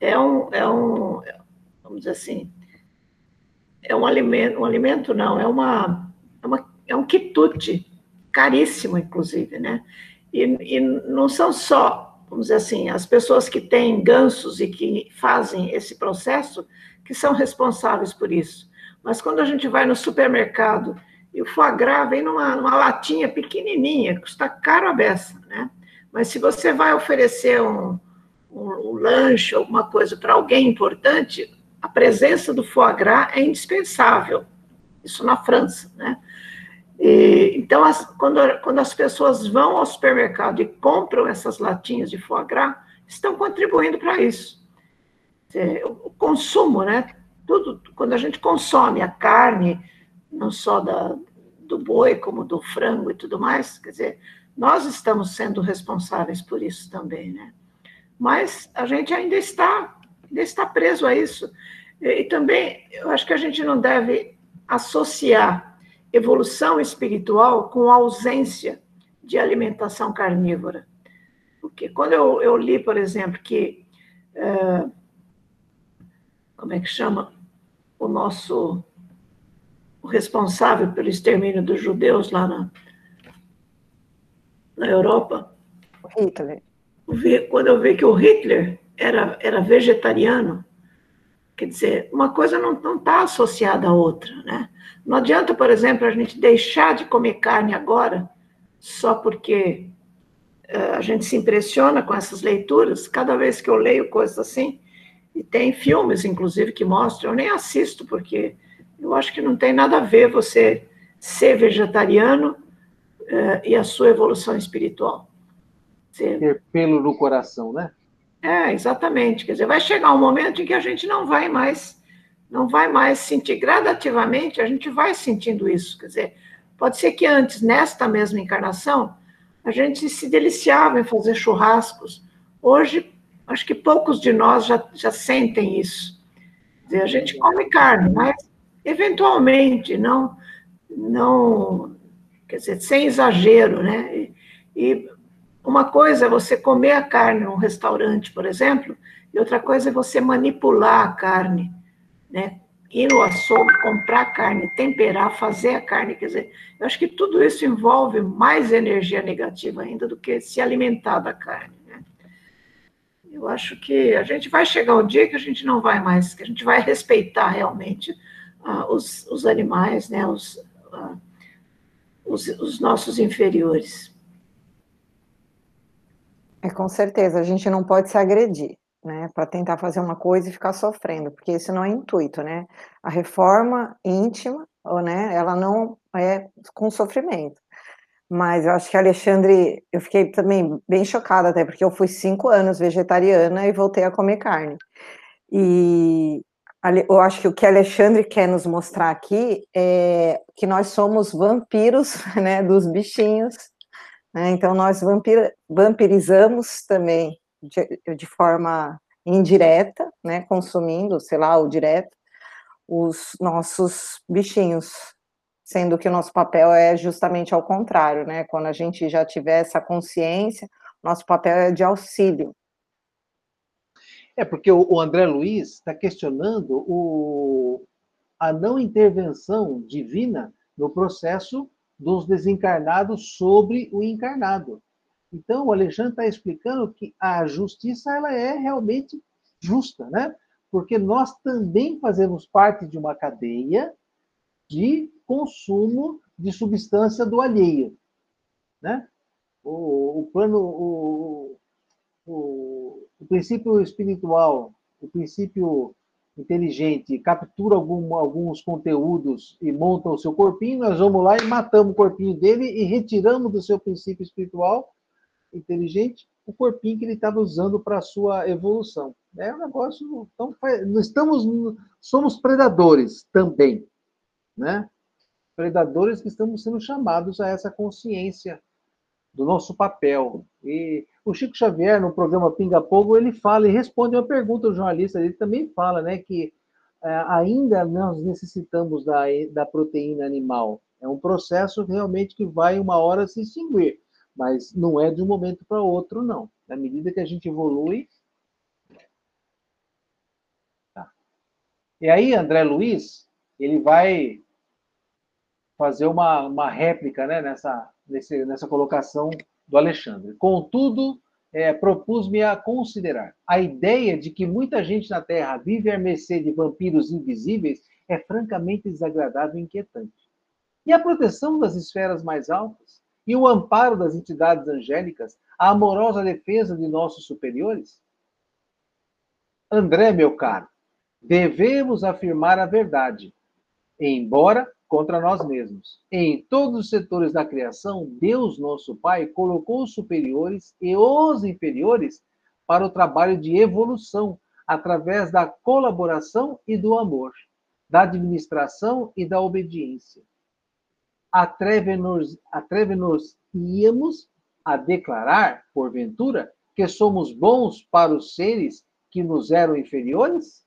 É um, é um, vamos dizer assim, é um alimento, um alimento não, é uma é, uma, é um quitute caríssimo, inclusive, né? E, e não são só, vamos dizer assim, as pessoas que têm gansos e que fazem esse processo que são responsáveis por isso. Mas quando a gente vai no supermercado e o foie gras vem numa, numa latinha pequenininha, custa caro a beça, né? Mas se você vai oferecer um, um, um lanche, alguma coisa para alguém importante, a presença do foie gras é indispensável. Isso na França, né? E, então, as, quando, quando as pessoas vão ao supermercado e compram essas latinhas de foie gras, estão contribuindo para isso. O consumo, né? Tudo, quando a gente consome a carne, não só da, do boi, como do frango e tudo mais, quer dizer, nós estamos sendo responsáveis por isso também, né? Mas a gente ainda está, ainda está preso a isso. E, e também, eu acho que a gente não deve associar evolução espiritual com ausência de alimentação carnívora. Porque quando eu, eu li, por exemplo, que. É, como é que chama? O nosso. O responsável pelo extermínio dos judeus lá na, na Europa. Hitler. Quando eu vi que o Hitler era, era vegetariano, Quer dizer, uma coisa não está associada à outra, né? Não adianta, por exemplo, a gente deixar de comer carne agora só porque uh, a gente se impressiona com essas leituras. Cada vez que eu leio coisas assim, e tem filmes, inclusive, que mostram, eu nem assisto, porque eu acho que não tem nada a ver você ser vegetariano uh, e a sua evolução espiritual. Ter pelo no coração, né? É, exatamente. Quer dizer, vai chegar um momento em que a gente não vai mais, não vai mais sentir gradativamente, a gente vai sentindo isso. Quer dizer, pode ser que antes, nesta mesma encarnação, a gente se deliciava em fazer churrascos. Hoje, acho que poucos de nós já, já sentem isso. Quer dizer, a gente come carne, mas eventualmente, não, não, quer dizer, sem exagero, né? E, e uma coisa é você comer a carne num restaurante, por exemplo, e outra coisa é você manipular a carne, né? Ir no açougue, comprar carne, temperar, fazer a carne. Quer dizer, eu acho que tudo isso envolve mais energia negativa ainda do que se alimentar da carne. Né? Eu acho que a gente vai chegar um dia que a gente não vai mais, que a gente vai respeitar realmente uh, os, os animais, né? Os, uh, os, os nossos inferiores. É, com certeza, a gente não pode se agredir, né, para tentar fazer uma coisa e ficar sofrendo, porque isso não é intuito, né? A reforma íntima, ou, né, ela não é com sofrimento. Mas eu acho que Alexandre, eu fiquei também bem chocada, até porque eu fui cinco anos vegetariana e voltei a comer carne. E eu acho que o que Alexandre quer nos mostrar aqui é que nós somos vampiros, *laughs* né, dos bichinhos né? Então, nós vampir, vampirizamos também de, de, forma indireta, né, consumindo, sei lá, o direto, os nossos bichinhos, sendo que o nosso papel é justamente ao contrário, né? Quando a gente já tiver essa consciência, nosso papel é de auxílio. É, porque o André Luiz está questionando o, a não intervenção divina no processo dos desencarnados sobre o encarnado. Então, o Alexandre está explicando que a justiça ela é realmente justa, né? Porque nós também fazemos parte de uma cadeia de consumo de substância do alheio, né? O, o plano, o, o, o princípio espiritual, o princípio inteligente captura algum, alguns conteúdos e monta o seu corpinho, nós vamos lá e matamos o corpinho dele e retiramos do seu princípio espiritual inteligente o corpinho que ele estava usando para a sua evolução. É um negócio. Então, nós estamos, somos predadores também, né? Predadores que estamos sendo chamados a essa consciência do nosso papel. E o Chico Xavier, no programa Pinga Fogo, ele fala e responde uma pergunta do jornalista. Ele também fala, né, que é, ainda nós necessitamos da, da proteína animal. É um processo realmente que vai uma hora se extinguir, mas não é de um momento para outro, não. Na medida que a gente evolui. Tá. E aí, André Luiz, ele vai fazer uma, uma réplica né, nessa, nesse, nessa colocação do Alexandre. Contudo, é, propus-me a considerar a ideia de que muita gente na Terra vive à mercê de vampiros invisíveis é francamente desagradável e inquietante. E a proteção das esferas mais altas? E o amparo das entidades angélicas? A amorosa defesa de nossos superiores? André, meu caro, devemos afirmar a verdade, embora contra nós mesmos. Em todos os setores da criação, Deus, nosso Pai, colocou os superiores e os inferiores para o trabalho de evolução, através da colaboração e do amor, da administração e da obediência. Atreve-nos atreve íamos a declarar, porventura, que somos bons para os seres que nos eram inferiores?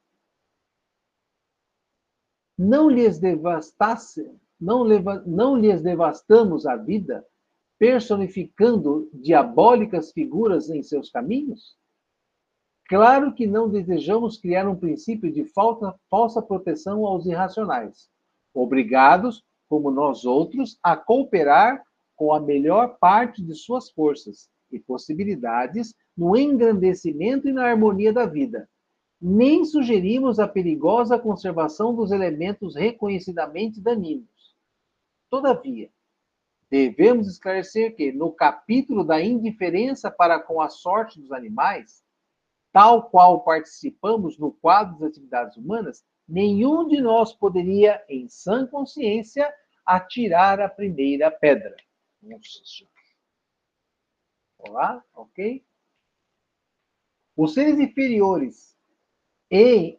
Não lhes devastasse, não, leva, não lhes devastamos a vida, personificando diabólicas figuras em seus caminhos? Claro que não desejamos criar um princípio de falta, falsa proteção aos irracionais, obrigados, como nós outros, a cooperar com a melhor parte de suas forças e possibilidades no engrandecimento e na harmonia da vida, nem sugerimos a perigosa conservação dos elementos reconhecidamente daninhos. Todavia, devemos esclarecer que, no capítulo da indiferença para com a sorte dos animais, tal qual participamos no quadro das atividades humanas, nenhum de nós poderia, em sã consciência, atirar a primeira pedra. Olá, ok? Os seres inferiores e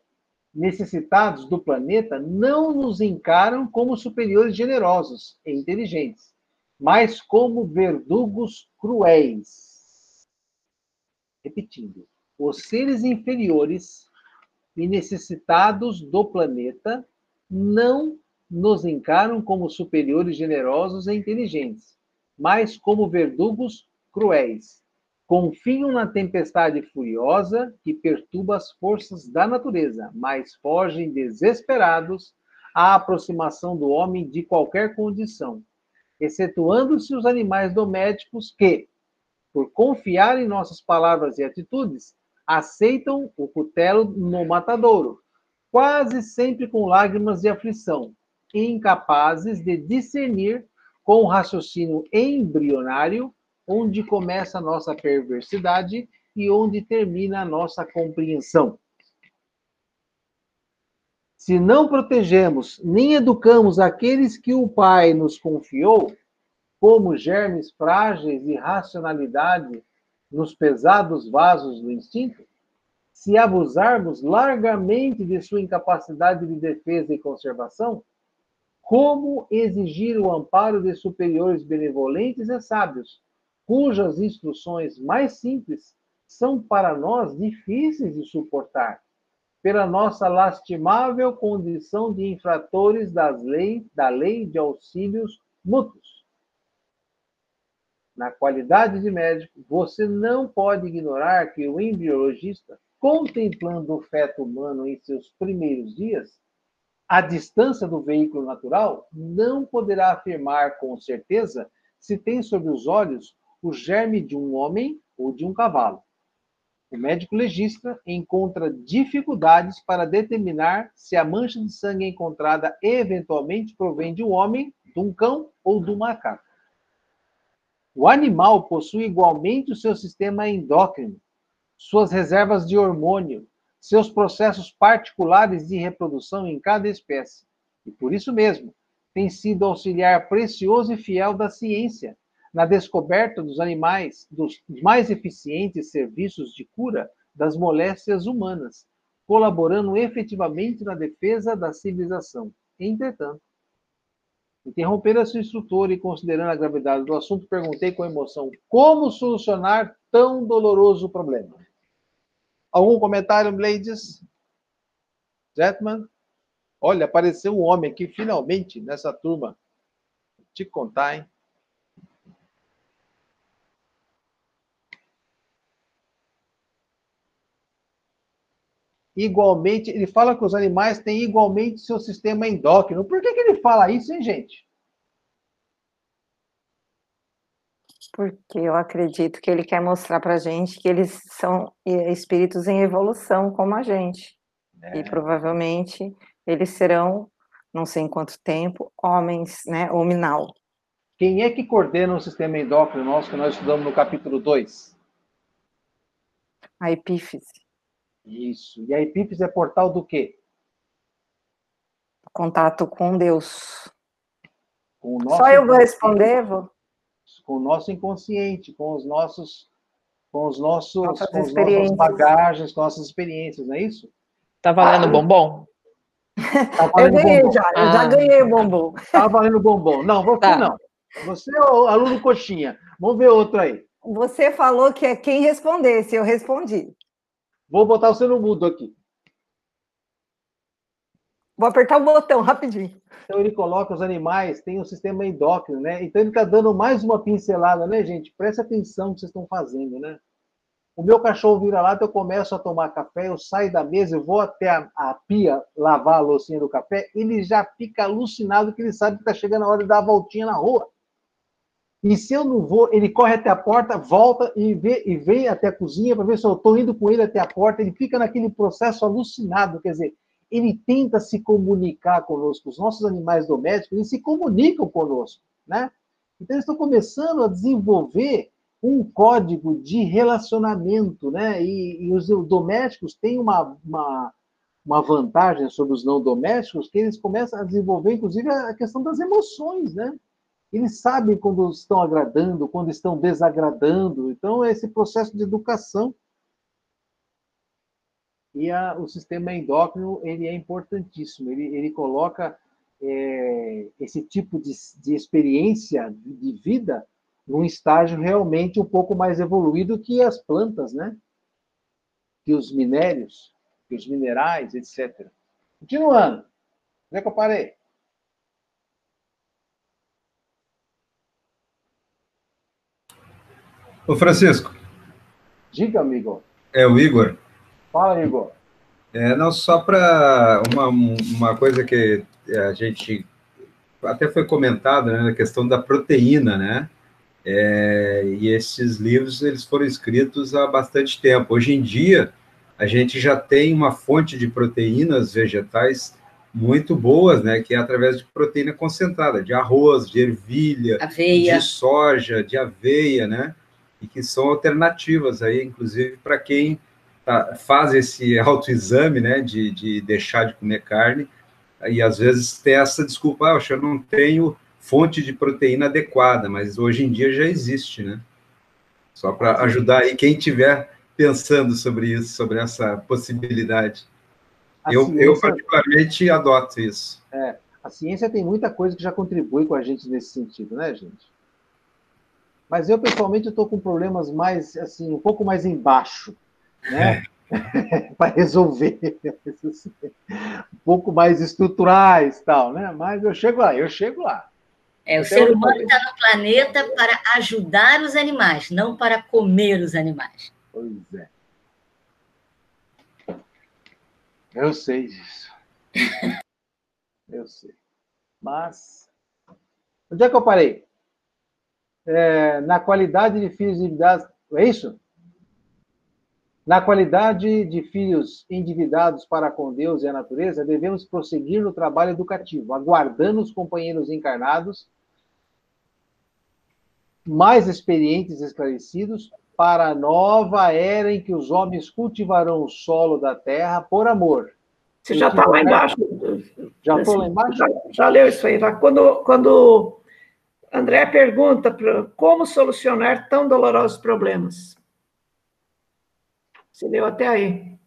necessitados do planeta não nos encaram como superiores generosos e inteligentes, mas como verdugos cruéis. Repetindo, os seres inferiores e necessitados do planeta não nos encaram como superiores generosos e inteligentes, mas como verdugos cruéis, Confiam na tempestade furiosa que perturba as forças da natureza, mas fogem desesperados à aproximação do homem de qualquer condição, excetuando-se os animais domésticos que, por confiar em nossas palavras e atitudes, aceitam o cutelo no matadouro, quase sempre com lágrimas de aflição, incapazes de discernir com o raciocínio embrionário onde começa a nossa perversidade e onde termina a nossa compreensão. Se não protegemos nem educamos aqueles que o Pai nos confiou, como germes frágeis e racionalidade nos pesados vasos do instinto, se abusarmos largamente de sua incapacidade de defesa e conservação, como exigir o amparo de superiores benevolentes e sábios, cujas instruções mais simples são para nós difíceis de suportar, pela nossa lastimável condição de infratores das leis, da lei de auxílios mútuos. Na qualidade de médico, você não pode ignorar que o embriologista contemplando o feto humano em seus primeiros dias, à distância do veículo natural, não poderá afirmar com certeza se tem sob os olhos o germe de um homem ou de um cavalo. O médico legista encontra dificuldades para determinar se a mancha de sangue encontrada eventualmente provém de um homem, de um cão ou de um macaco. O animal possui igualmente o seu sistema endócrino, suas reservas de hormônio, seus processos particulares de reprodução em cada espécie. E por isso mesmo, tem sido auxiliar precioso e fiel da ciência na descoberta dos animais, dos mais eficientes serviços de cura das moléstias humanas, colaborando efetivamente na defesa da civilização. Entretanto, interromper a sua instrutora e considerando a gravidade do assunto, perguntei com emoção como solucionar tão doloroso problema. Algum comentário, ladies? Jetman? Olha, apareceu um homem aqui, finalmente, nessa turma. Vou te contar, hein? Igualmente, ele fala que os animais têm igualmente seu sistema endócrino. Por que, que ele fala isso, hein, gente? Porque eu acredito que ele quer mostrar para a gente que eles são espíritos em evolução, como a gente. É. E provavelmente eles serão, não sei em quanto tempo, homens, né, hominal. Quem é que coordena o sistema endócrino nosso que nós estudamos no capítulo 2? A epífise. Isso. E a epífise é portal do quê? Contato com Deus. Com Só eu vou responder, vô? Com o nosso inconsciente, com os nossos, com os nossos, nossas com as nossas bagagens, com nossas experiências, não é isso? Tá valendo ah, bombom? Tá *laughs* valendo eu ganhei bombom. já, eu ah. já ganhei o bombom. Tá valendo bombom. Não, você tá. não. Você é o aluno coxinha. Vamos ver outro aí. Você falou que é quem respondesse, eu respondi. Vou botar você no mudo aqui. Vou apertar o botão rapidinho. Então ele coloca os animais, tem um sistema endócrino, né? Então ele está dando mais uma pincelada, né, gente? Presta atenção no que vocês estão fazendo, né? O meu cachorro vira lá, eu começo a tomar café, eu saio da mesa, eu vou até a, a pia lavar a loucinha do café, ele já fica alucinado que ele sabe que está chegando a hora de dar a voltinha na rua. E se eu não vou, ele corre até a porta, volta e, vê, e vem até a cozinha para ver se eu estou indo com ele até a porta. Ele fica naquele processo alucinado, quer dizer, ele tenta se comunicar conosco. Os nossos animais domésticos, eles se comunicam conosco, né? Então, eles estão começando a desenvolver um código de relacionamento, né? E, e os domésticos têm uma, uma, uma, vantagem sobre os não domésticos, que eles começam a desenvolver, inclusive, a questão das emoções, né? Eles sabem quando estão agradando, quando estão desagradando. Então, é esse processo de educação. E a, o sistema endócrino ele é importantíssimo. Ele, ele coloca é, esse tipo de, de experiência de vida num estágio realmente um pouco mais evoluído que as plantas, né? Que os minérios, que os minerais, etc. Continuando. Onde é que eu parei? Ô, Francisco. Diga, amigo. É o Igor. Fala, Igor. É, não, só para uma, uma coisa que a gente até foi comentado, né, a questão da proteína, né? É, e esses livros eles foram escritos há bastante tempo. Hoje em dia, a gente já tem uma fonte de proteínas vegetais muito boas, né? Que é através de proteína concentrada, de arroz, de ervilha, aveia. de soja, de aveia, né? E que são alternativas aí, inclusive, para quem tá, faz esse *laughs* autoexame, né, de, de deixar de comer carne, e às vezes tem essa desculpa, ah, eu não tenho fonte de proteína adequada, mas hoje em dia já existe, né? Só para ajudar aí quem estiver pensando sobre isso, sobre essa possibilidade. eu, ciência... eu, particularmente, adoto isso. É, a ciência tem muita coisa que já contribui com a gente nesse sentido, né, gente? Mas eu, pessoalmente, estou com problemas mais, assim, um pouco mais embaixo, né? É. *laughs* para resolver, um pouco mais estruturais tal, né? Mas eu chego lá, eu chego lá. É, o ser humano está no planeta para ajudar os animais, não para comer os animais. Pois é. Eu sei disso. *laughs* eu sei. Mas. Onde é que eu parei? É, na qualidade de filhos endividados. É isso? Na qualidade de filhos endividados para com Deus e a natureza, devemos prosseguir no trabalho educativo, aguardando os companheiros encarnados mais experientes e esclarecidos para a nova era em que os homens cultivarão o solo da terra por amor. Você já está lá embaixo. Já estou lá embaixo? Já, já, leu isso aí. Quando, quando André pergunta como solucionar tão dolorosos problemas. Você leu até aí.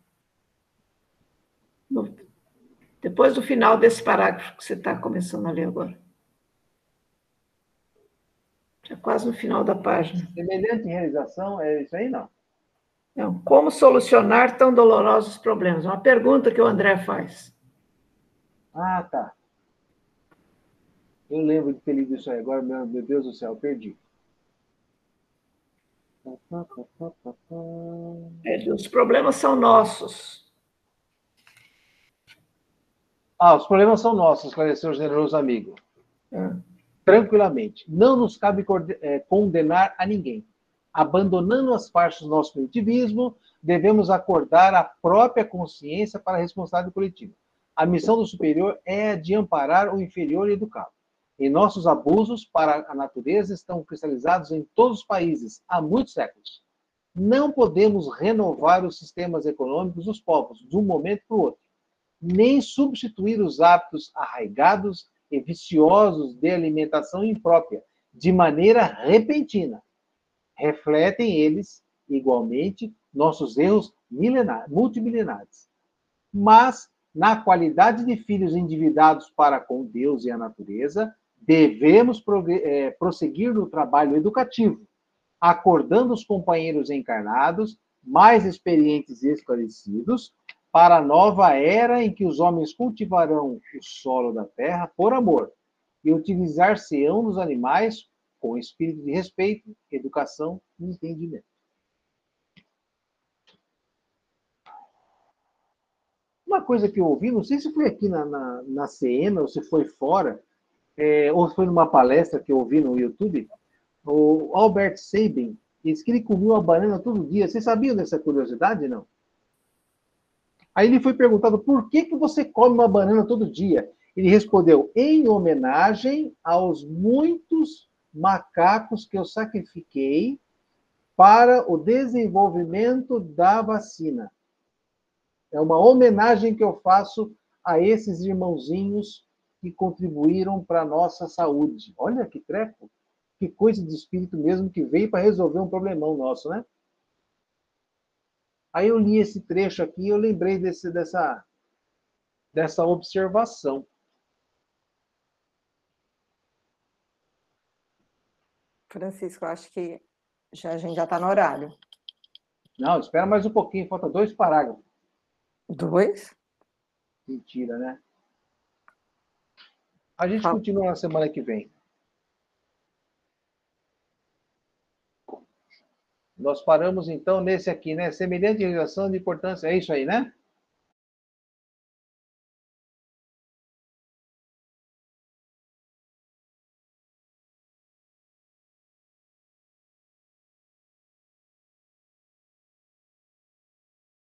No, depois do final desse parágrafo que você está começando a ler agora. Já quase no final da página. Semelhante realização, é isso aí, não? Não. Como solucionar tão dolorosos problemas? Uma pergunta que o André faz. Ah, tá. Eu lembro de ter lido isso aí agora, meu Deus do céu, perdi. É, os problemas são nossos. Ah, os problemas são nossos, esclareceu o generoso amigo. É tranquilamente. Não nos cabe é, condenar a ninguém. Abandonando as partes do nosso primitivismo, devemos acordar a própria consciência para a responsabilidade coletiva. A missão do superior é a de amparar o inferior e educá-lo. E nossos abusos para a natureza estão cristalizados em todos os países há muitos séculos. Não podemos renovar os sistemas econômicos dos povos de um momento para o outro, nem substituir os hábitos arraigados e viciosos de alimentação imprópria, de maneira repentina. Refletem eles, igualmente, nossos erros multimilenares. Mas, na qualidade de filhos endividados para com Deus e a natureza, devemos é, prosseguir no trabalho educativo, acordando os companheiros encarnados, mais experientes e esclarecidos, para a nova era em que os homens cultivarão o solo da terra por amor e utilizar-se-ão dos animais com espírito de respeito, educação e entendimento. Uma coisa que eu ouvi, não sei se foi aqui na, na, na CN ou se foi fora, é, ou foi numa palestra que eu ouvi no YouTube, o Albert Sabin disse que ele comia uma banana todo dia. Vocês sabiam dessa curiosidade, não? Aí ele foi perguntado por que, que você come uma banana todo dia? Ele respondeu: em homenagem aos muitos macacos que eu sacrifiquei para o desenvolvimento da vacina. É uma homenagem que eu faço a esses irmãozinhos que contribuíram para a nossa saúde. Olha que treco, que coisa de espírito mesmo que veio para resolver um problemão nosso, né? Aí eu li esse trecho aqui e eu lembrei desse, dessa, dessa observação. Francisco, acho que já, a gente já está no horário. Não, espera mais um pouquinho, falta dois parágrafos. Dois? Mentira, né? A gente continua na semana que vem. Nós paramos, então, nesse aqui, né? Semelhante realização de importância. É isso aí, né?